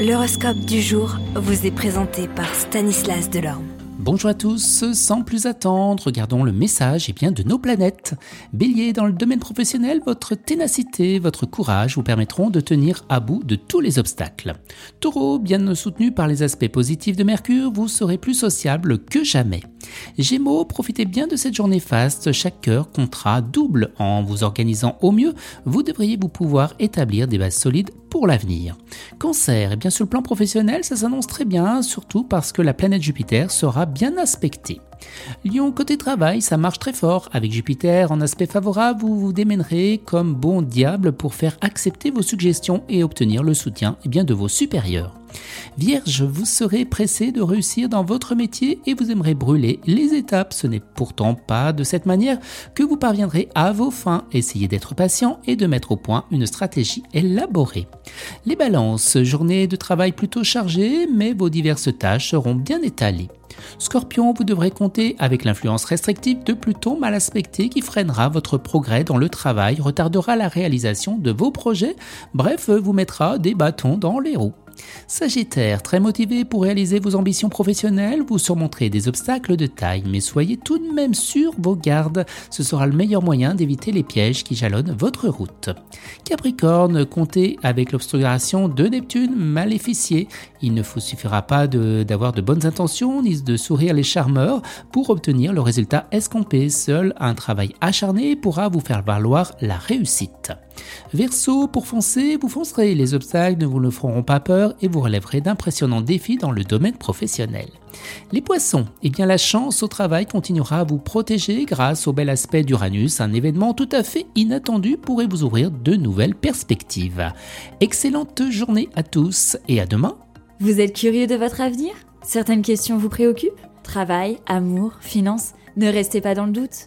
L'horoscope du jour vous est présenté par Stanislas Delorme. Bonjour à tous, sans plus attendre, regardons le message et bien, de nos planètes. Bélier, dans le domaine professionnel, votre ténacité, votre courage vous permettront de tenir à bout de tous les obstacles. Taureau, bien soutenu par les aspects positifs de Mercure, vous serez plus sociable que jamais. Gémeaux, profitez bien de cette journée faste, chaque heure comptera double. En vous organisant au mieux, vous devriez vous pouvoir établir des bases solides pour l'avenir. Cancer, et eh bien sur le plan professionnel, ça s'annonce très bien, surtout parce que la planète Jupiter sera bien aspectée. Lion, côté travail, ça marche très fort. Avec Jupiter en aspect favorable, vous vous démènerez comme bon diable pour faire accepter vos suggestions et obtenir le soutien eh bien, de vos supérieurs. Vierge, vous serez pressé de réussir dans votre métier et vous aimerez brûler les étapes. Ce n'est pourtant pas de cette manière que vous parviendrez à vos fins. Essayez d'être patient et de mettre au point une stratégie élaborée. Les balances, journée de travail plutôt chargée, mais vos diverses tâches seront bien étalées. Scorpion, vous devrez compter avec l'influence restrictive de Pluton mal aspecté qui freinera votre progrès dans le travail, retardera la réalisation de vos projets, bref, vous mettra des bâtons dans les roues. Sagittaire, très motivé pour réaliser vos ambitions professionnelles, vous surmonterez des obstacles de taille, mais soyez tout de même sur vos gardes. Ce sera le meilleur moyen d'éviter les pièges qui jalonnent votre route. Capricorne, comptez avec l'obstruction de Neptune maléficié. Il ne vous suffira pas d'avoir de, bonnes intentions ni de sourire les charmeurs pour obtenir le résultat escompté. Seul un travail acharné pourra vous faire valoir la réussite. Verseau, pour foncer, vous foncerez. Les obstacles ne vous ne feront pas peur et vous relèverez d'impressionnants défis dans le domaine professionnel. Les poissons, eh bien la chance au travail continuera à vous protéger grâce au bel aspect d'Uranus. Un événement tout à fait inattendu pourrait vous ouvrir de nouvelles perspectives. Excellente journée à tous et à demain. Vous êtes curieux de votre avenir? Certaines questions vous préoccupent? Travail, amour, finances? Ne restez pas dans le doute.